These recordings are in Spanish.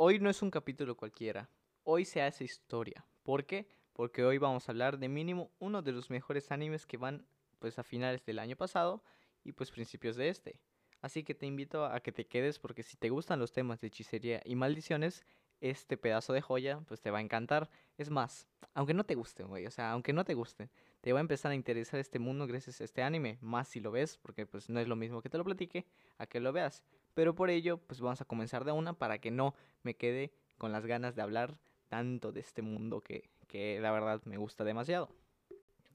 hoy no es un capítulo cualquiera. Hoy se hace historia. ¿Por qué? Porque hoy vamos a hablar de mínimo uno de los mejores animes que van pues a finales del año pasado y pues principios de este. Así que te invito a que te quedes porque si te gustan los temas de hechicería y maldiciones, este pedazo de joya pues te va a encantar. Es más, aunque no te guste, güey, o sea, aunque no te guste, te va a empezar a interesar este mundo gracias a este anime, más si lo ves, porque pues no es lo mismo que te lo platique a que lo veas. Pero por ello, pues vamos a comenzar de una para que no me quede con las ganas de hablar tanto de este mundo que, que la verdad me gusta demasiado.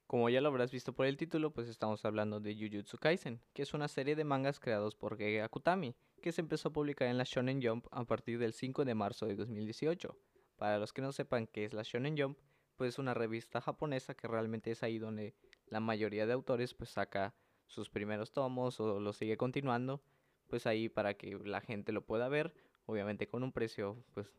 Como ya lo habrás visto por el título, pues estamos hablando de Jujutsu Kaisen, que es una serie de mangas creados por Gege Akutami, que se empezó a publicar en la Shonen Jump a partir del 5 de marzo de 2018. Para los que no sepan qué es la Shonen Jump, pues es una revista japonesa que realmente es ahí donde la mayoría de autores pues saca sus primeros tomos o lo sigue continuando, pues ahí para que la gente lo pueda ver, obviamente con un precio pues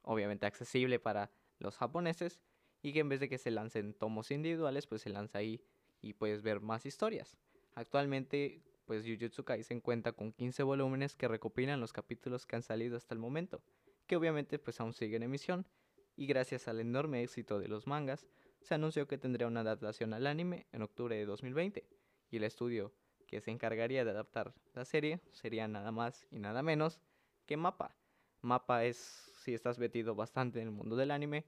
obviamente accesible para los japoneses y que en vez de que se lancen tomos individuales, pues se lanza ahí y puedes ver más historias. Actualmente, pues Jujutsu Kaisen cuenta con 15 volúmenes que recopilan los capítulos que han salido hasta el momento, que obviamente pues aún siguen en emisión, y gracias al enorme éxito de los mangas, se anunció que tendría una adaptación al anime en octubre de 2020, y el estudio que se encargaría de adaptar la serie sería nada más y nada menos que Mapa. Mapa es, si estás metido bastante en el mundo del anime,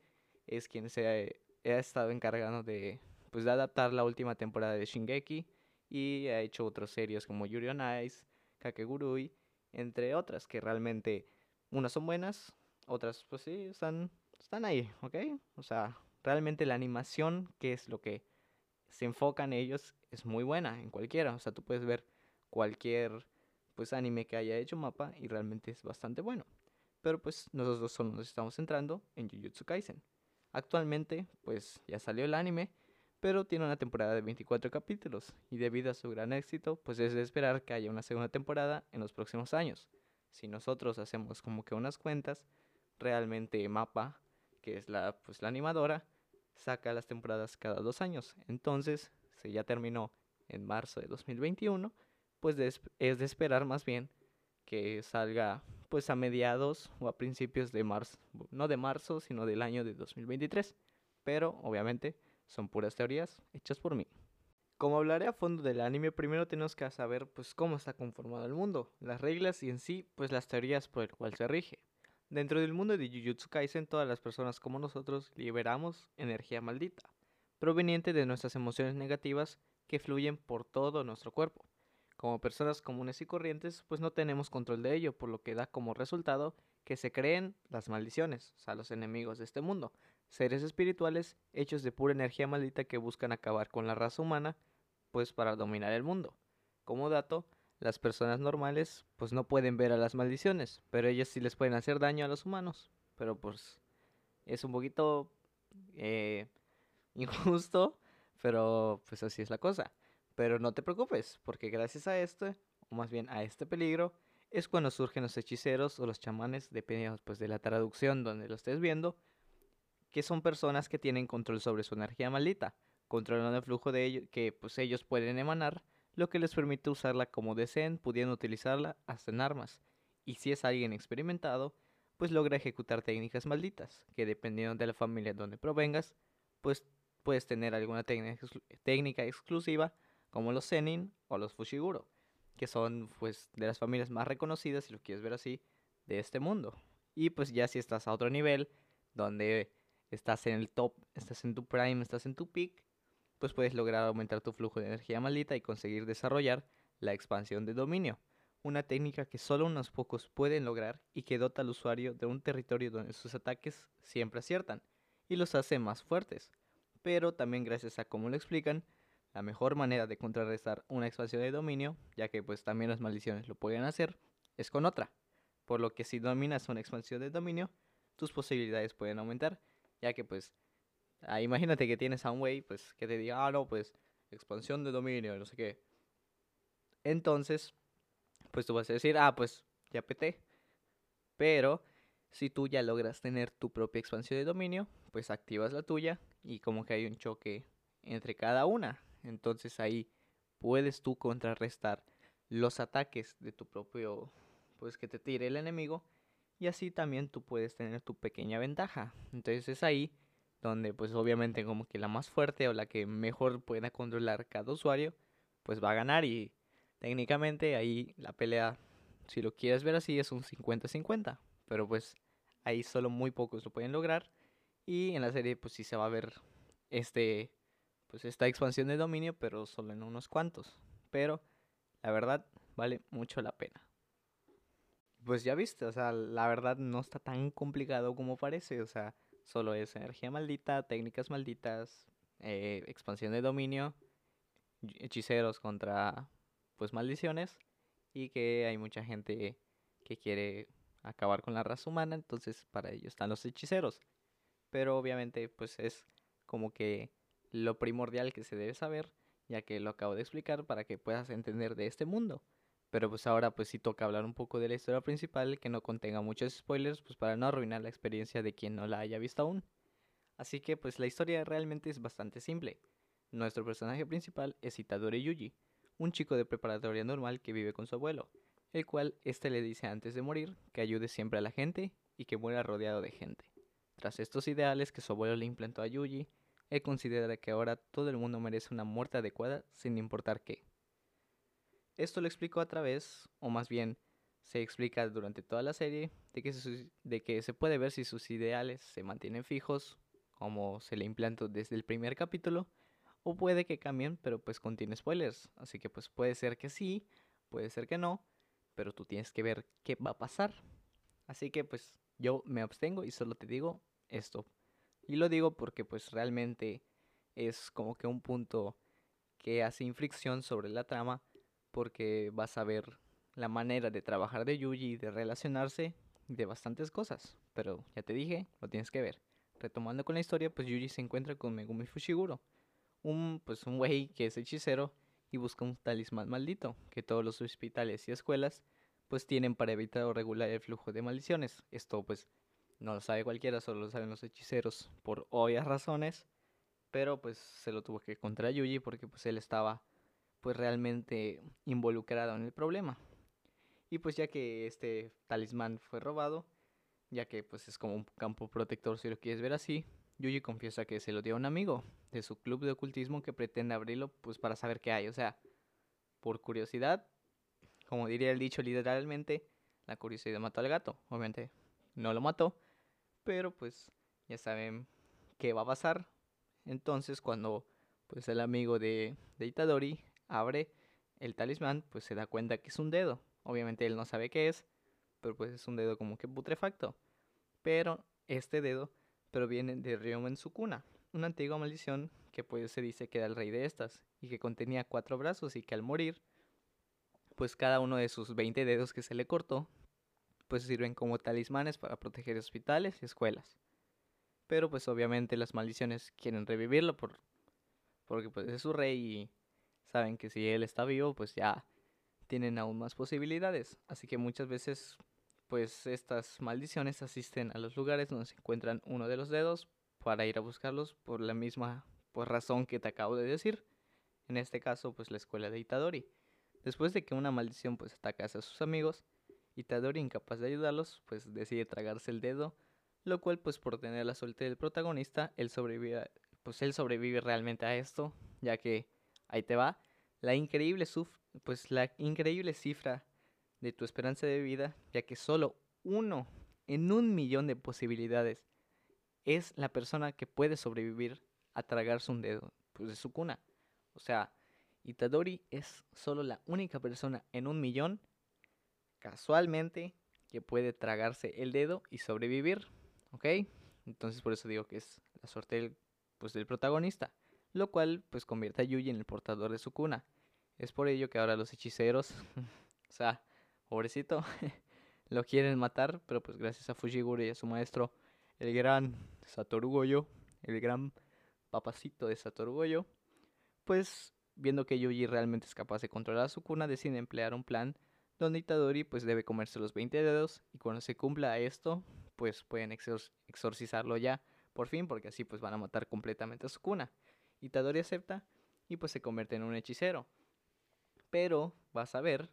es quien se ha, estado encargando de, pues, de adaptar la última temporada de Shingeki y ha hecho otras series como Yuri on Ice, Kakegurui, entre otras que realmente unas son buenas, otras pues sí están están ahí, ¿ok? O sea, realmente la animación, que es lo que se enfocan ellos, es muy buena en cualquiera. O sea, tú puedes ver cualquier pues anime que haya hecho mapa y realmente es bastante bueno. Pero pues nosotros solo nos estamos centrando en Jujutsu Kaisen. Actualmente, pues ya salió el anime, pero tiene una temporada de 24 capítulos y debido a su gran éxito, pues es de esperar que haya una segunda temporada en los próximos años. Si nosotros hacemos como que unas cuentas, realmente Mapa, que es la, pues, la animadora, saca las temporadas cada dos años. Entonces, si ya terminó en marzo de 2021, pues es de esperar más bien que salga pues a mediados o a principios de marzo, no de marzo, sino del año de 2023. Pero obviamente son puras teorías hechas por mí. Como hablaré a fondo del anime, primero tenemos que saber pues cómo está conformado el mundo, las reglas y en sí pues las teorías por el cual se rige. Dentro del mundo de Jujutsu Kaisen, todas las personas como nosotros liberamos energía maldita, proveniente de nuestras emociones negativas que fluyen por todo nuestro cuerpo. Como personas comunes y corrientes, pues no tenemos control de ello, por lo que da como resultado que se creen las maldiciones, o sea, los enemigos de este mundo, seres espirituales hechos de pura energía maldita que buscan acabar con la raza humana, pues para dominar el mundo. Como dato, las personas normales pues no pueden ver a las maldiciones, pero ellas sí les pueden hacer daño a los humanos, pero pues es un poquito eh, injusto, pero pues así es la cosa. Pero no te preocupes, porque gracias a este, o más bien a este peligro, es cuando surgen los hechiceros o los chamanes, dependiendo pues, de la traducción donde lo estés viendo, que son personas que tienen control sobre su energía maldita, controlando el flujo de ellos que pues, ellos pueden emanar, lo que les permite usarla como deseen, pudiendo utilizarla hasta en armas. Y si es alguien experimentado, pues logra ejecutar técnicas malditas, que dependiendo de la familia donde provengas, pues puedes tener alguna técnica exclusiva como los Zenin o los Fushiguro, que son pues de las familias más reconocidas, si lo quieres ver así, de este mundo. Y pues ya si estás a otro nivel, donde estás en el top, estás en tu prime, estás en tu peak, pues puedes lograr aumentar tu flujo de energía maldita y conseguir desarrollar la expansión de dominio, una técnica que solo unos pocos pueden lograr y que dota al usuario de un territorio donde sus ataques siempre aciertan y los hace más fuertes. Pero también gracias a cómo lo explican, la mejor manera de contrarrestar una expansión de dominio, ya que pues también las maldiciones lo pueden hacer, es con otra. Por lo que si dominas una expansión de dominio, tus posibilidades pueden aumentar, ya que pues ah, imagínate que tienes a un güey pues que te diga, ah no, pues expansión de dominio, no sé qué. Entonces, pues tú vas a decir, ah, pues ya peté. Pero si tú ya logras tener tu propia expansión de dominio, pues activas la tuya y como que hay un choque entre cada una. Entonces ahí puedes tú contrarrestar los ataques de tu propio, pues que te tire el enemigo. y así también tú puedes tener tu pequeña ventaja. Entonces es ahí donde pues obviamente como que la más fuerte o la que mejor pueda controlar cada usuario pues va a ganar y técnicamente ahí la pelea si lo quieres ver así es un 50-50, pero pues ahí solo muy pocos lo pueden lograr y en la serie pues sí se va a ver este pues esta expansión de dominio, pero solo en unos cuantos. Pero la verdad vale mucho la pena. Pues ya viste, o sea, la verdad no está tan complicado como parece, o sea, Solo es energía maldita, técnicas malditas, eh, expansión de dominio, hechiceros contra pues maldiciones y que hay mucha gente que quiere acabar con la raza humana, entonces para ello están los hechiceros. Pero obviamente pues es como que lo primordial que se debe saber, ya que lo acabo de explicar para que puedas entender de este mundo. Pero pues ahora pues sí toca hablar un poco de la historia principal que no contenga muchos spoilers pues para no arruinar la experiencia de quien no la haya visto aún. Así que pues la historia realmente es bastante simple. Nuestro personaje principal es Itadori Yuji, un chico de preparatoria normal que vive con su abuelo, el cual éste le dice antes de morir que ayude siempre a la gente y que muera rodeado de gente. Tras estos ideales que su abuelo le implantó a Yuji, él considera que ahora todo el mundo merece una muerte adecuada sin importar qué. Esto lo explico a través, o más bien se explica durante toda la serie, de que, se, de que se puede ver si sus ideales se mantienen fijos, como se le implantó desde el primer capítulo, o puede que cambien, pero pues contiene spoilers, así que pues puede ser que sí, puede ser que no, pero tú tienes que ver qué va a pasar. Así que pues yo me abstengo y solo te digo esto. Y lo digo porque pues realmente es como que un punto que hace infricción sobre la trama porque vas a ver la manera de trabajar de Yuji de relacionarse de bastantes cosas. Pero ya te dije, lo tienes que ver. Retomando con la historia, pues Yuji se encuentra con Megumi Fushiguro, un pues un güey que es hechicero y busca un talismán maldito que todos los hospitales y escuelas pues tienen para evitar o regular el flujo de maldiciones. Esto pues no lo sabe cualquiera, solo lo saben los hechiceros por obvias razones, pero pues se lo tuvo que contra Yuji porque pues él estaba pues realmente involucrado en el problema. Y pues ya que este talismán fue robado, ya que pues es como un campo protector si lo quieres ver así, Yuji confiesa que se lo dio a un amigo de su club de ocultismo que pretende abrirlo pues para saber qué hay, o sea, por curiosidad, como diría el dicho literalmente, la curiosidad mató al gato, obviamente no lo mató, pero pues ya saben qué va a pasar. Entonces cuando pues el amigo de, de Itadori abre el talismán, pues se da cuenta que es un dedo. Obviamente él no sabe qué es, pero pues es un dedo como que putrefacto. Pero este dedo proviene de Ryomen Sukuna, una antigua maldición que pues se dice que era el rey de estas y que contenía cuatro brazos y que al morir, pues cada uno de sus 20 dedos que se le cortó, pues sirven como talismanes para proteger hospitales y escuelas. Pero pues obviamente las maldiciones quieren revivirlo por porque pues es su rey y saben que si él está vivo, pues ya tienen aún más posibilidades. Así que muchas veces, pues estas maldiciones asisten a los lugares donde se encuentran uno de los dedos para ir a buscarlos por la misma pues, razón que te acabo de decir. En este caso, pues la escuela de Itadori. Después de que una maldición pues ataca a sus amigos, Itadori, incapaz de ayudarlos, pues decide tragarse el dedo, lo cual pues por tener la suerte del protagonista, él sobrevive, pues él sobrevive realmente a esto, ya que ahí te va, la increíble, pues la increíble cifra de tu esperanza de vida, ya que solo uno en un millón de posibilidades es la persona que puede sobrevivir a tragarse un dedo pues, de su cuna. O sea, Itadori es solo la única persona en un millón, casualmente, que puede tragarse el dedo y sobrevivir. ¿Ok? Entonces por eso digo que es la suerte del, pues, del protagonista lo cual pues convierte a Yuji en el portador de su cuna. Es por ello que ahora los hechiceros, o sea, pobrecito, lo quieren matar, pero pues gracias a Fujiguro y a su maestro, el gran Satoru Goyo, el gran papacito de Satoru Goyo, pues viendo que Yuji realmente es capaz de controlar su cuna, decide emplear un plan donde Itadori pues debe comerse los 20 dedos y cuando se cumpla esto, pues pueden exorcizarlo ya, por fin, porque así pues van a matar completamente a su cuna. Itadori acepta y pues se convierte en un hechicero. Pero vas a ver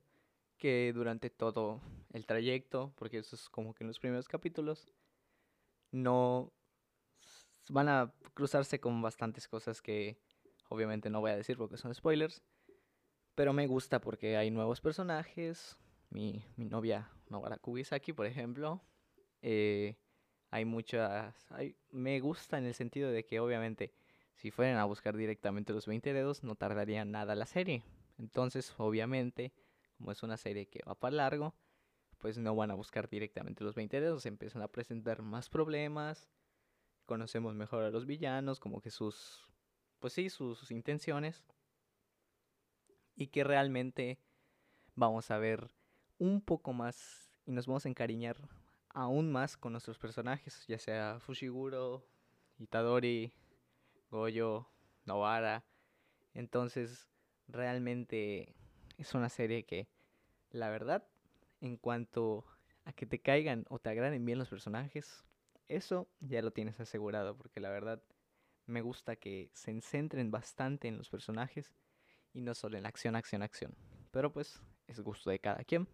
que durante todo el trayecto, porque eso es como que en los primeros capítulos, no van a cruzarse con bastantes cosas que obviamente no voy a decir porque son spoilers, pero me gusta porque hay nuevos personajes, mi, mi novia Nobara Kubisaki, por ejemplo, eh, hay muchas, me gusta en el sentido de que obviamente si fueran a buscar directamente los 20 dedos no tardaría nada la serie, entonces obviamente como es una serie que va para largo, pues no van a buscar directamente los 20 dedos, empiezan a presentar más problemas, conocemos mejor a los villanos, como que sus, pues sí, sus, intenciones, y que realmente vamos a ver un poco más y nos vamos a encariñar aún más con nuestros personajes, ya sea Fushiguro, Itadori, Goyo, Novara. Entonces, realmente es una serie que, la verdad, en cuanto a que te caigan o te agraden bien los personajes, eso ya lo tienes asegurado, porque la verdad me gusta que se centren bastante en los personajes y no solo en acción, acción, acción. Pero pues es gusto de cada quien.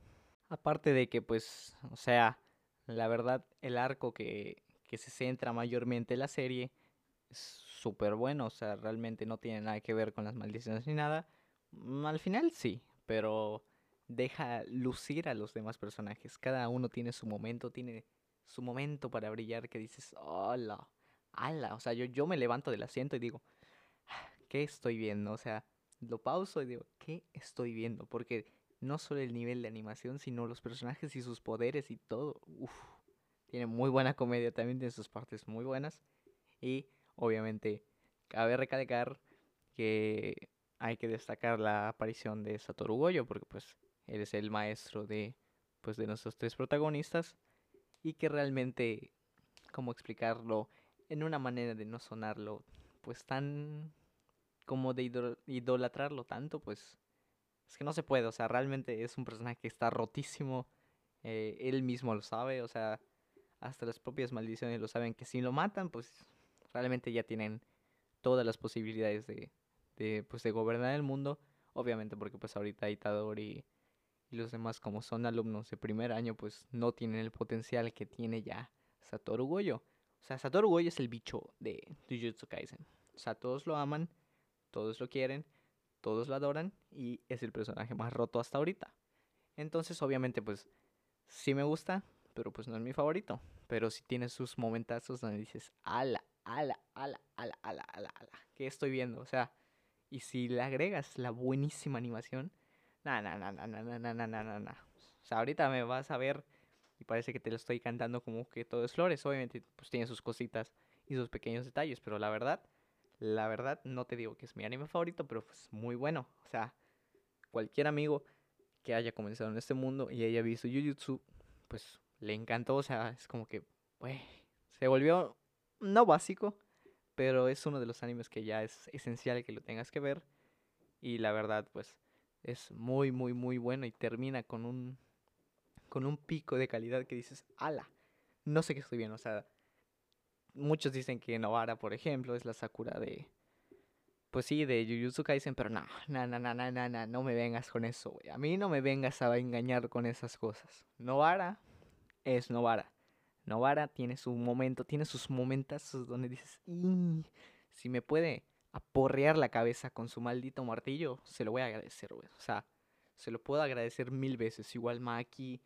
Aparte de que pues, o sea, la verdad el arco que, que se centra mayormente en la serie es súper bueno, o sea, realmente no tiene nada que ver con las maldiciones ni nada. Mm, al final sí, pero deja lucir a los demás personajes. Cada uno tiene su momento, tiene su momento para brillar que dices, hola, ala. O sea, yo, yo me levanto del asiento y digo, ¿qué estoy viendo? O sea, lo pauso y digo, ¿qué estoy viendo? Porque no solo el nivel de animación, sino los personajes y sus poderes y todo. Uf, tiene muy buena comedia, también tiene sus partes muy buenas. Y obviamente, cabe recalcar que hay que destacar la aparición de Satoru Goyo, porque pues él es el maestro de, pues, de nuestros tres protagonistas, y que realmente, ¿cómo explicarlo? En una manera de no sonarlo, pues tan como de idolatrarlo tanto, pues es que no se puede, o sea, realmente es un personaje que está rotísimo, eh, él mismo lo sabe, o sea, hasta las propias maldiciones lo saben que si lo matan, pues realmente ya tienen todas las posibilidades de, pues, de gobernar el mundo. Obviamente porque pues ahorita Itadori y, los demás como son alumnos de primer año pues no tienen el potencial que tiene ya Satoru Goyo. O sea, Satoru Goyo es el bicho de Jujutsu Kaisen. O sea, todos lo aman, todos lo quieren, todos lo adoran y es el personaje más roto hasta ahorita. Entonces, obviamente, pues sí me gusta, pero pues no es mi favorito. Pero sí tiene sus momentazos donde dices, ala, ala, ala, ala, ala, ala, ala, ¿qué estoy viendo? O sea, y si le agregas la buenísima animación, na, na, na, na, na, na, na, na, na, O sea, ahorita me vas a ver y parece que te lo estoy cantando como que todo es flores. Obviamente, pues tiene sus cositas y sus pequeños detalles, pero la verdad, la verdad, no te digo que es mi anime favorito, pero pues muy bueno. O sea, cualquier amigo que haya comenzado en este mundo y haya visto Jujutsu, pues le encantó. O sea, es como que, se volvió no básico, pero es uno de los animes que ya es esencial que lo tengas que ver. Y la verdad, pues, es muy, muy, muy bueno y termina con un, con un pico de calidad que dices, ala, no sé qué estoy viendo. O sea, muchos dicen que Novara, por ejemplo, es la Sakura de, pues sí, de Jujutsu Kaisen, pero no, no, no, no, no, no, no, no me vengas con eso, güey. A mí no me vengas a engañar con esas cosas. Novara es Novara. Novara tiene su momento, tiene sus momentos donde dices, si me puede aporrear la cabeza con su maldito martillo, se lo voy a agradecer, güey. O sea, se lo puedo agradecer mil veces. Igual Maki,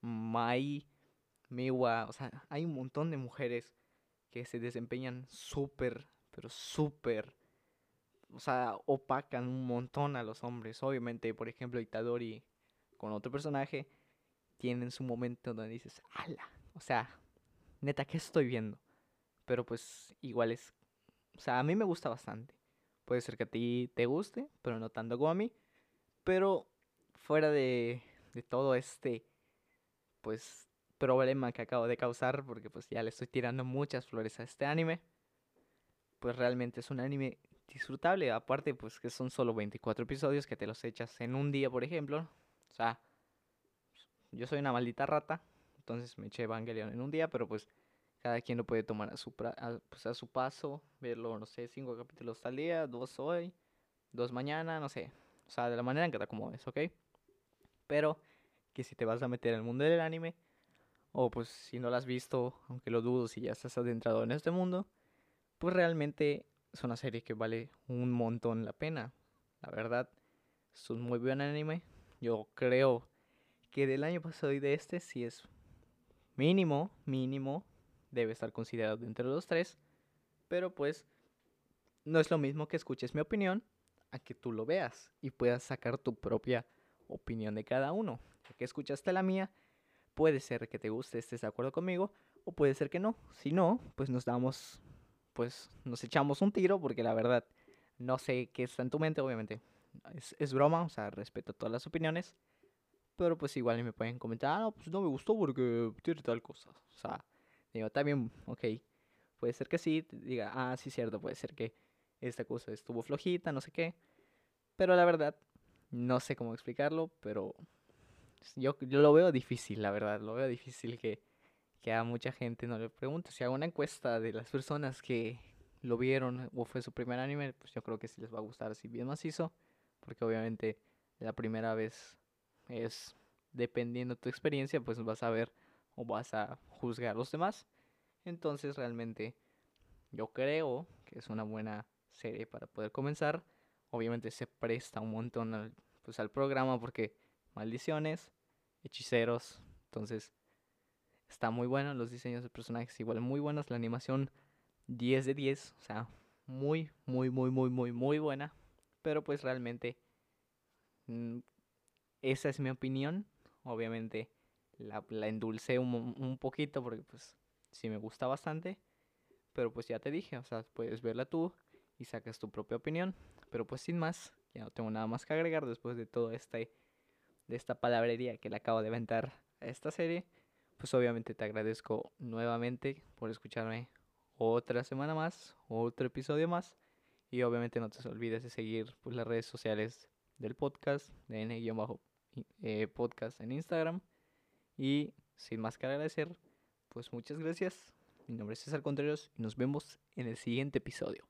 Mai, Miwa, o sea, hay un montón de mujeres que se desempeñan súper, pero súper, o sea, opacan un montón a los hombres. Obviamente, por ejemplo, Itadori con otro personaje tienen su momento donde dices, ala, o sea, neta, ¿qué estoy viendo? Pero pues igual es... O sea, a mí me gusta bastante. Puede ser que a ti te guste, pero no tanto como a mí. Pero fuera de, de todo este, pues, problema que acabo de causar, porque pues ya le estoy tirando muchas flores a este anime, pues realmente es un anime disfrutable. Aparte, pues que son solo 24 episodios que te los echas en un día, por ejemplo. O sea, yo soy una maldita rata, entonces me eché Evangelion en un día, pero pues cada quien lo puede tomar a su, pues, a, su paso, verlo, no sé, cinco capítulos al día, dos hoy, dos mañana, no sé. O sea, de la manera en que te acomodes, ¿ok? Pero que si te vas a meter al mundo del anime, o pues si no lo has visto, aunque lo dudo si ya estás adentrado en este mundo, pues realmente es una serie que vale un montón la pena. La verdad, es un muy buen anime. Yo creo que del año pasado y de este sí es mínimo, mínimo, debe estar considerado entre los tres. Pero pues no es lo mismo que escuches mi opinión a que tú lo veas y puedas sacar tu propia opinión de cada uno. Ya que escuchaste la mía, puede ser que te guste, estés de acuerdo conmigo, o puede ser que no. Si no, pues nos damos, pues nos echamos un tiro, porque la verdad no sé qué está en tu mente, obviamente. Es, es broma, o sea, respeto todas las opiniones. Pero pues igual me pueden comentar, ah, no, pues no me gustó porque tiene tal cosa. O sea, digo, también, ok, puede ser que sí, diga, ah, sí, cierto, puede ser que esta cosa estuvo flojita, no sé qué. Pero la verdad, no sé cómo explicarlo, pero yo, yo lo veo difícil, la verdad, lo veo difícil que, que a mucha gente no le pregunte. Si hago una encuesta de las personas que lo vieron o fue su primer anime, pues yo creo que sí les va a gustar así bien macizo, porque obviamente la primera vez es dependiendo de tu experiencia, pues vas a ver o vas a juzgar a los demás. Entonces realmente yo creo que es una buena serie para poder comenzar. Obviamente se presta un montón al, pues, al programa porque maldiciones, hechiceros, entonces está muy bueno, los diseños de personajes igual muy buenos, la animación 10 de 10, o sea, muy, muy, muy, muy, muy, muy buena, pero pues realmente mm, esa es mi opinión, obviamente la, la endulcé un, un poquito porque pues sí me gusta bastante, pero pues ya te dije, o sea, puedes verla tú, y sacas tu propia opinión. Pero pues sin más, ya no tengo nada más que agregar después de todo este de esta palabrería que le acabo de aventar a esta serie. Pues obviamente te agradezco nuevamente por escucharme otra semana más, otro episodio más. Y obviamente no te olvides de seguir pues, las redes sociales del podcast, de N-podcast en Instagram. Y sin más que agradecer, pues muchas gracias. Mi nombre es César Contreras y nos vemos en el siguiente episodio.